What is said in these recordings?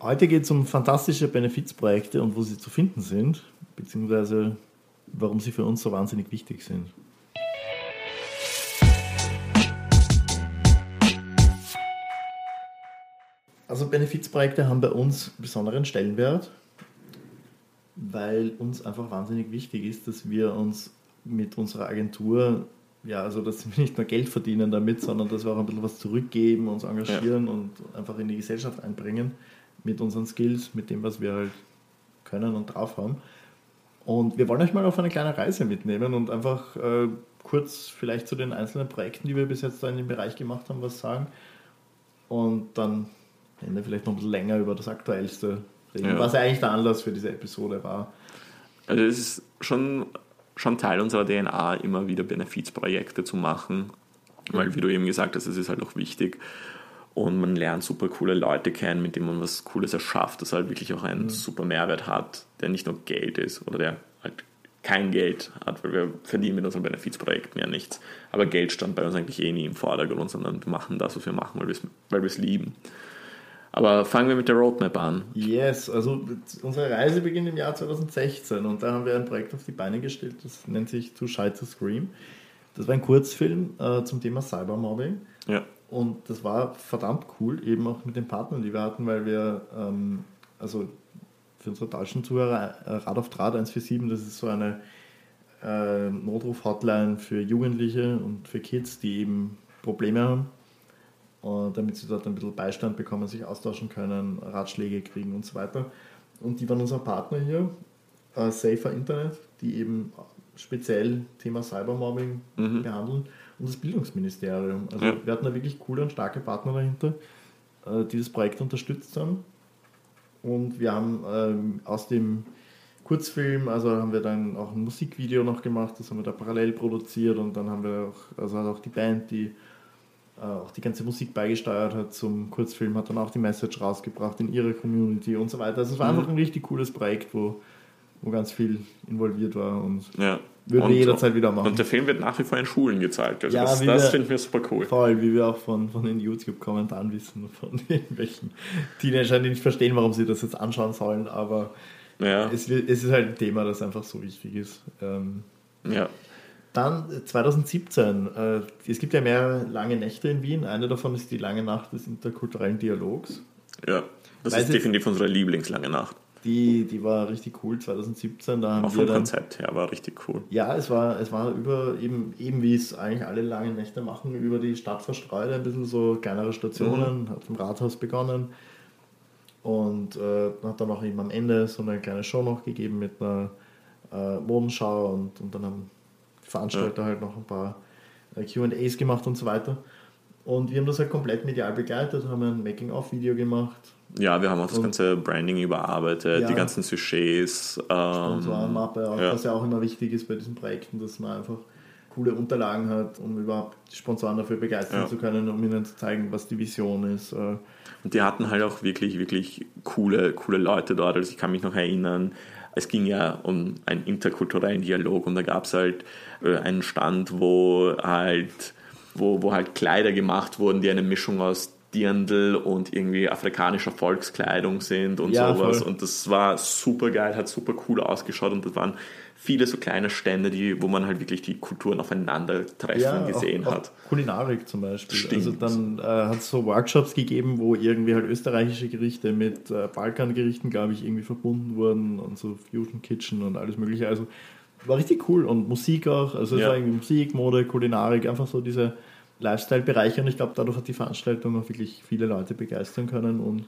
Heute geht es um fantastische Benefizprojekte und wo sie zu finden sind, beziehungsweise warum sie für uns so wahnsinnig wichtig sind. Also Benefizprojekte haben bei uns besonderen Stellenwert, weil uns einfach wahnsinnig wichtig ist, dass wir uns mit unserer Agentur, ja, also dass wir nicht nur Geld verdienen damit, sondern dass wir auch ein bisschen was zurückgeben, uns engagieren ja. und einfach in die Gesellschaft einbringen mit unseren Skills, mit dem, was wir halt können und drauf haben. Und wir wollen euch mal auf eine kleine Reise mitnehmen und einfach äh, kurz vielleicht zu den einzelnen Projekten, die wir bis jetzt da in dem Bereich gemacht haben, was sagen. Und dann am Ende vielleicht noch ein bisschen länger über das Aktuellste reden, ja. was ja eigentlich der Anlass für diese Episode war. Also es ist schon, schon Teil unserer DNA, immer wieder Benefizprojekte zu machen, weil wie du eben gesagt hast, es ist halt auch wichtig und man lernt super coole Leute kennen, mit denen man was Cooles erschafft, das halt wirklich auch einen mhm. super Mehrwert hat, der nicht nur Geld ist oder der halt kein Geld hat, weil wir verdienen mit unseren Benefizprojekten ja nichts. Aber Geld stand bei uns eigentlich eh nie im Vordergrund, sondern wir machen das, was wir machen, weil wir es lieben. Aber fangen wir mit der Roadmap an. Yes, also unsere Reise beginnt im Jahr 2016 und da haben wir ein Projekt auf die Beine gestellt, das nennt sich Too Shy to Scream. Das war ein Kurzfilm äh, zum Thema Cybermobbing. Ja. Und das war verdammt cool, eben auch mit den Partnern, die wir hatten, weil wir, ähm, also für unsere deutschen Zuhörer, äh, Rad auf Draht 147, das ist so eine äh, Notruf-Hotline für Jugendliche und für Kids, die eben Probleme haben. Und damit sie dort ein bisschen Beistand bekommen, sich austauschen können, Ratschläge kriegen und so weiter. Und die waren unser Partner hier, äh, Safer Internet, die eben speziell Thema Cybermobbing mhm. behandeln und das Bildungsministerium. Also ja. wir hatten da wirklich coole und starke Partner dahinter, äh, die das Projekt unterstützt haben. Und wir haben ähm, aus dem Kurzfilm, also haben wir dann auch ein Musikvideo noch gemacht, das haben wir da parallel produziert und dann haben wir auch, also auch die Band, die äh, auch die ganze Musik beigesteuert hat zum Kurzfilm, hat dann auch die Message rausgebracht in ihre Community und so weiter. Also es war mhm. einfach ein richtig cooles Projekt, wo, wo ganz viel involviert war und ja. Würde und, jederzeit wieder machen. Und der Film wird nach wie vor in Schulen gezeigt. Also ja, das, das finden wir super cool. Voll, wie wir auch von, von den YouTube-Kommentaren wissen, von irgendwelchen Teenagern, die nicht verstehen, warum sie das jetzt anschauen sollen, aber ja. es, es ist halt ein Thema, das einfach so wichtig ist. Ähm, ja. Dann 2017, äh, es gibt ja mehrere lange Nächte in Wien. Eine davon ist die lange Nacht des interkulturellen Dialogs. Ja, das Weiß ist definitiv unsere Lieblingslange Nacht. Die, die war richtig cool 2017. Da haben Auch wir vom dann, Konzept her war richtig cool. Ja, es war, es war über, eben, eben wie es eigentlich alle langen Nächte machen, über die Stadt verstreut, ein bisschen so kleinere Stationen, mhm. hat im Rathaus begonnen und äh, hat dann auch eben am Ende so eine kleine Show noch gegeben mit einer äh, Modenschau und, und dann haben die Veranstalter ja. halt noch ein paar äh, QAs gemacht und so weiter. Und wir haben das halt komplett medial begleitet, haben ein Making-of-Video gemacht, ja, wir haben auch das ganze Branding überarbeitet, ja. die ganzen Sujets. Ähm, Sponsorenmappe, ja. was ja auch immer wichtig ist bei diesen Projekten, dass man einfach coole Unterlagen hat, um überhaupt die Sponsoren dafür begeistern ja. zu können, um ihnen zu zeigen, was die Vision ist. Äh. Und die hatten halt auch wirklich, wirklich coole, coole Leute dort. Also ich kann mich noch erinnern, es ging ja um einen interkulturellen Dialog und da gab es halt äh, einen Stand, wo halt, wo, wo halt Kleider gemacht wurden, die eine Mischung aus Dirndl und irgendwie afrikanischer Volkskleidung sind und ja, sowas. Voll. Und das war super geil, hat super cool ausgeschaut und das waren viele so kleine Stände, die, wo man halt wirklich die Kulturen aufeinandertreffen ja, gesehen auch, hat. Auch Kulinarik zum Beispiel. Stimmt. Also dann äh, hat es so Workshops gegeben, wo irgendwie halt österreichische Gerichte mit äh, Balkangerichten, glaube ich, irgendwie verbunden wurden und so Fusion Kitchen und alles mögliche. Also war richtig cool und Musik auch. Also es ja. war irgendwie Musik, Mode, Kulinarik, einfach so diese Lifestyle-Bereiche und ich glaube, dadurch hat die Veranstaltung auch wirklich viele Leute begeistern können und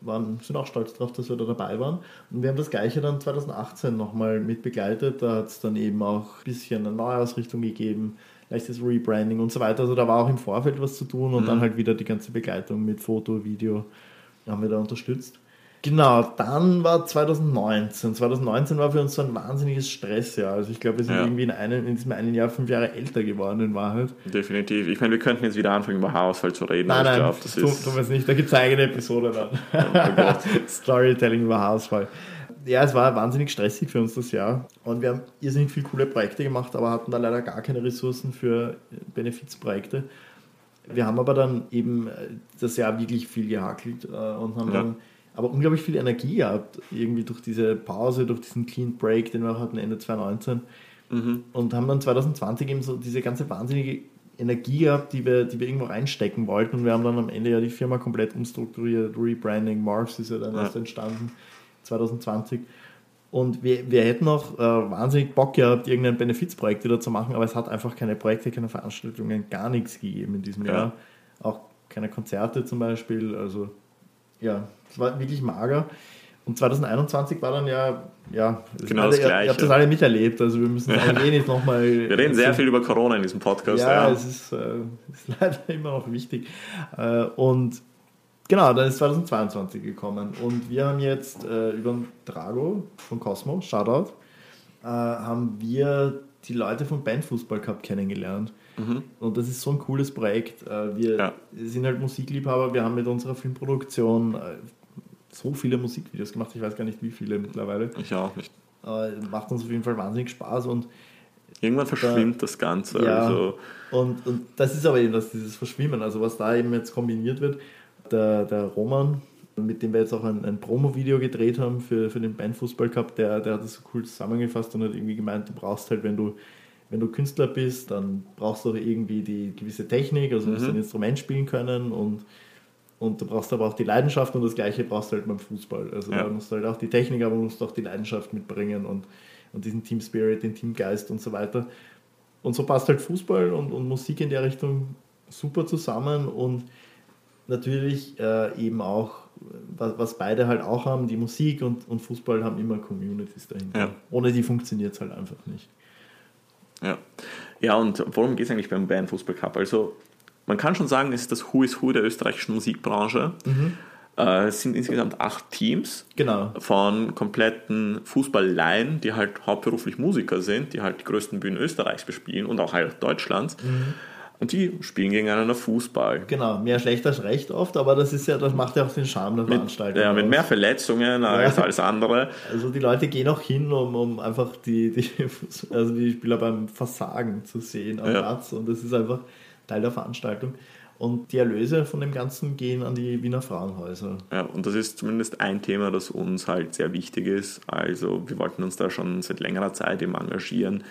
waren, sind auch stolz darauf, dass wir da dabei waren. Und wir haben das Gleiche dann 2018 nochmal mit begleitet. Da hat es dann eben auch ein bisschen eine Neuausrichtung gegeben, leichtes Rebranding und so weiter. Also da war auch im Vorfeld was zu tun und mhm. dann halt wieder die ganze Begleitung mit Foto, Video haben wir da unterstützt. Genau, dann war 2019. 2019 war für uns so ein wahnsinniges Stressjahr. Also ich glaube, wir sind ja. irgendwie in, einem, in diesem einen Jahr fünf Jahre älter geworden in Wahrheit. Definitiv. Ich meine, wir könnten jetzt wieder anfangen, über Haarausfall zu reden. Nein, nein, ich glaube, das tun, ist... tun wir es nicht. Da gibt es eine eigene Episode dann. Oh Storytelling über Haarausfall. Ja, es war wahnsinnig stressig für uns das Jahr. Und wir haben irrsinnig viele coole Projekte gemacht, aber hatten da leider gar keine Ressourcen für Benefizprojekte. Wir haben aber dann eben das Jahr wirklich viel gehackelt äh, und haben ja. dann aber unglaublich viel Energie gehabt, irgendwie durch diese Pause, durch diesen Clean Break, den wir auch hatten Ende 2019. Mhm. Und haben dann 2020 eben so diese ganze wahnsinnige Energie gehabt, die wir, die wir irgendwo reinstecken wollten. Und wir haben dann am Ende ja die Firma komplett umstrukturiert, Rebranding, Marks ist ja dann ja. erst entstanden 2020. Und wir, wir hätten auch äh, wahnsinnig Bock gehabt, irgendein Benefizprojekt wieder zu machen, aber es hat einfach keine Projekte, keine Veranstaltungen, gar nichts gegeben in diesem ja. Jahr. Auch keine Konzerte zum Beispiel. Also ja, es war wirklich mager. Und 2021 war dann ja, ja, genau alle, das Gleiche. Ihr habt das alle miterlebt, also wir müssen es eh nicht nochmal. Wir reden sehr viel über Corona in diesem Podcast. Ja, ja. es ist, äh, ist, leider immer noch wichtig. Äh, und genau, dann ist 2022 gekommen. Und wir haben jetzt äh, über den Drago von Cosmo, Shoutout, äh, haben wir die Leute vom Bandfußball Cup kennengelernt. Mhm. Und das ist so ein cooles Projekt. Äh, wir ja. sind halt Musikliebhaber, wir haben mit unserer Filmproduktion äh, so viele Musikvideos gemacht, ich weiß gar nicht wie viele mittlerweile. Ich auch nicht. Aber macht uns auf jeden Fall wahnsinnig Spaß und Irgendwann verschwimmt da, das Ganze. Ja, also. und, und das ist aber eben das, dieses Verschwimmen, also was da eben jetzt kombiniert wird. Der, der Roman, mit dem wir jetzt auch ein, ein Promo-Video gedreht haben für, für den Bandfußball Cup, der, der hat das so cool zusammengefasst und hat irgendwie gemeint, du brauchst halt, wenn du, wenn du Künstler bist, dann brauchst du auch irgendwie die gewisse Technik, also musst mhm. ein Instrument spielen können und und du brauchst aber auch die Leidenschaft und das Gleiche brauchst du halt beim Fußball. Also ja. da musst du halt auch die Technik, aber du musst auch die Leidenschaft mitbringen und, und diesen Team Spirit, den Teamgeist und so weiter. Und so passt halt Fußball und, und Musik in der Richtung super zusammen und natürlich äh, eben auch, was, beide halt auch haben, die Musik und, und Fußball haben immer Communities dahinter. Ja. Ohne die funktioniert es halt einfach nicht. Ja. Ja, und worum geht es eigentlich beim Band Fußball Cup? Also man kann schon sagen, es ist das Who is Who der österreichischen Musikbranche. Mhm. Äh, es sind insgesamt acht Teams genau. von kompletten Fußballleien, die halt hauptberuflich Musiker sind, die halt die größten Bühnen Österreichs bespielen und auch halt Deutschlands. Mhm. Und die spielen gegeneinander Fußball. Genau, mehr schlecht als recht oft, aber das ist ja, das macht ja auch den Charme der Veranstaltung. Ja, mit mehr Verletzungen ja. als alles andere. Also die Leute gehen auch hin, um, um einfach die, die, also die Spieler beim Versagen zu sehen am ja. Platz. Und das ist einfach, Teil der Veranstaltung. Und die Erlöse von dem Ganzen gehen an die Wiener Frauenhäuser. Ja, und das ist zumindest ein Thema, das uns halt sehr wichtig ist. Also wir wollten uns da schon seit längerer Zeit eben engagieren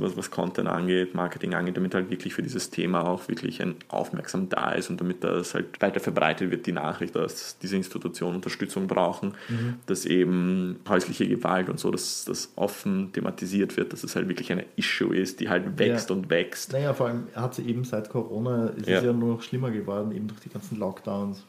was, was Content angeht, Marketing angeht, damit halt wirklich für dieses Thema auch wirklich ein Aufmerksam da ist und damit das halt weiter verbreitet wird, die Nachricht, dass diese Institutionen Unterstützung brauchen, mhm. dass eben häusliche Gewalt und so, dass das offen thematisiert wird, dass es halt wirklich eine Issue ist, die halt wächst ja. und wächst. Naja, vor allem hat sie eben seit Corona, ist ja. es ja nur noch schlimmer geworden, eben durch die ganzen Lockdowns.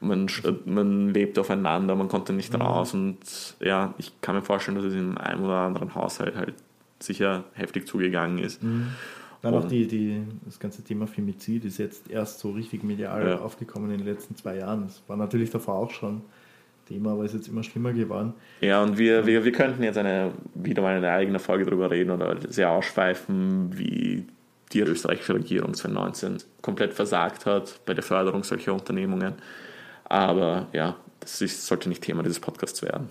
Man, man lebt aufeinander, man konnte nicht mhm. raus und ja, ich kann mir vorstellen, dass es in einem oder anderen Haushalt halt sicher heftig zugegangen ist. Mhm. Dann auch die, die, das ganze Thema Femizid ist jetzt erst so richtig medial ja. aufgekommen in den letzten zwei Jahren. Das war natürlich davor auch schon Thema, aber ist jetzt immer schlimmer geworden. Ja, und wir, wir, wir könnten jetzt eine, wieder mal eine eigene Folge darüber reden oder sehr ausschweifen, wie die österreichische Regierung 2019 komplett versagt hat bei der Förderung solcher Unternehmungen. Aber ja, das ist, sollte nicht Thema dieses Podcasts werden.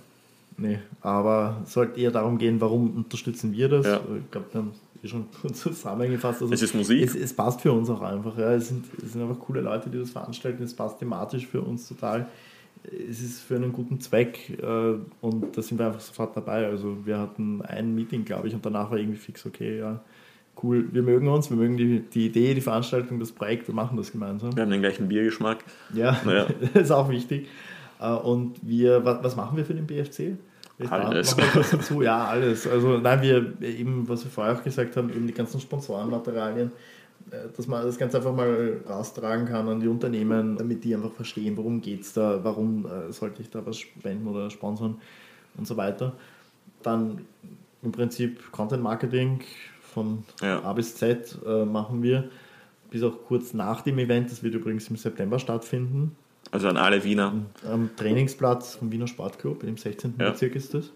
Nee, aber es sollte eher darum gehen, warum unterstützen wir das? Ja. Ich glaube, wir haben es eh schon zusammengefasst. Also es ist Musik. Es, es, passt für uns auch einfach. Ja. Es, sind, es sind einfach coole Leute, die das veranstalten. Es passt thematisch für uns total. Es ist für einen guten Zweck äh, und da sind wir einfach sofort dabei. Also wir hatten ein Meeting, glaube ich, und danach war irgendwie fix, okay, ja, cool, wir mögen uns, wir mögen die, die Idee, die Veranstaltung, das Projekt, wir machen das gemeinsam. Wir haben den gleichen Biergeschmack. Ja, naja. das ist auch wichtig. Äh, und wir, was machen wir für den BFC? Alles. Dazu, ja, alles. Also nein, wir eben, was wir vorher auch gesagt haben, eben die ganzen Sponsorenmaterialien, äh, dass man das Ganze einfach mal raustragen kann an die Unternehmen, damit die einfach verstehen, worum geht es da, warum äh, sollte ich da was spenden oder sponsern und so weiter. Dann im Prinzip Content Marketing von ja. A bis Z äh, machen wir, bis auch kurz nach dem Event, das wird übrigens im September stattfinden. Also an alle Wiener. Am Trainingsplatz vom Wiener Sportclub, im 16. Ja. Bezirk ist das.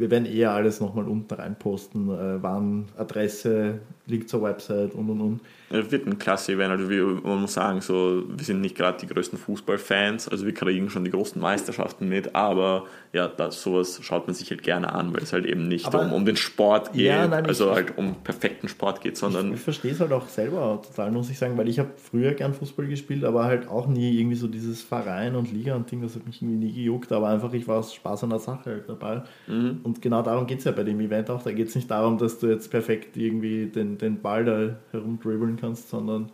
Wir werden eher alles nochmal unten rein posten, äh, wann, Adresse, Link zur Website und und und. Es wird ein klasse Event. Also wir, man muss sagen, so, wir sind nicht gerade die größten Fußballfans, also wir kriegen schon die großen Meisterschaften mit, aber ja, das, sowas schaut man sich halt gerne an, weil es halt eben nicht um, um den Sport geht, ja, nein, also halt um perfekten Sport geht, sondern. Ich, ich verstehe es halt auch selber total, muss ich sagen, weil ich habe früher gern Fußball gespielt, aber halt auch nie irgendwie so dieses Verein und Liga und Ding, das hat mich irgendwie nie gejuckt, aber einfach ich war aus Spaß an der Sache halt dabei. Mhm. Und genau darum geht es ja bei dem Event auch. Da geht es nicht darum, dass du jetzt perfekt irgendwie den, den Ball da herumdribbeln kannst, sondern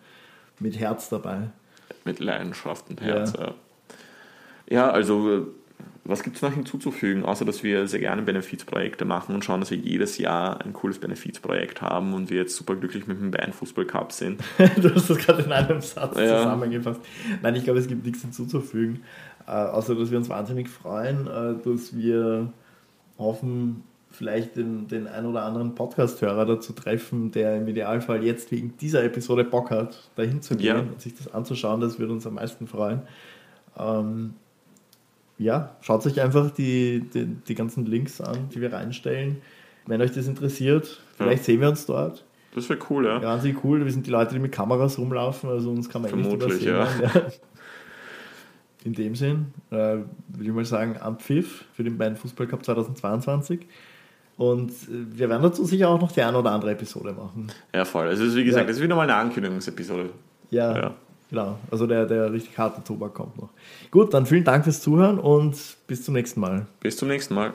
mit Herz dabei. Mit Leidenschaft und Herz, ja. Ja, also was gibt es noch hinzuzufügen, außer dass wir sehr gerne Benefizprojekte machen und schauen, dass wir jedes Jahr ein cooles Benefizprojekt haben und wir jetzt super glücklich mit dem Bayern-Fußball Cup sind. du hast das gerade in einem Satz ja. zusammengefasst. Nein, ich glaube, es gibt nichts hinzuzufügen, äh, außer dass wir uns wahnsinnig freuen, äh, dass wir hoffen, vielleicht den, den ein oder anderen Podcast-Hörer dazu treffen, der im Idealfall jetzt wegen dieser Episode Bock hat, dahin zu gehen ja. und sich das anzuschauen. Das würde uns am meisten freuen. Ähm, ja, schaut euch einfach die, die, die, ganzen Links an, die wir reinstellen. Wenn euch das interessiert, vielleicht ja. sehen wir uns dort. Das wäre cool, ja. Ja, wahnsinnig cool. Wir sind die Leute, die mit Kameras rumlaufen, also uns kann man Vermutlich, nicht übersehen. Ja. ja. In dem Sinn äh, würde ich mal sagen, am Pfiff für den Bayern Fußball Cup 2022. Und äh, wir werden dazu sicher auch noch die eine oder andere Episode machen. Ja, voll. Also, wie gesagt, ja. das ist wieder mal eine Ankündigungsepisode. Ja, ja, genau. Also der, der richtig harte Tobak kommt noch. Gut, dann vielen Dank fürs Zuhören und bis zum nächsten Mal. Bis zum nächsten Mal.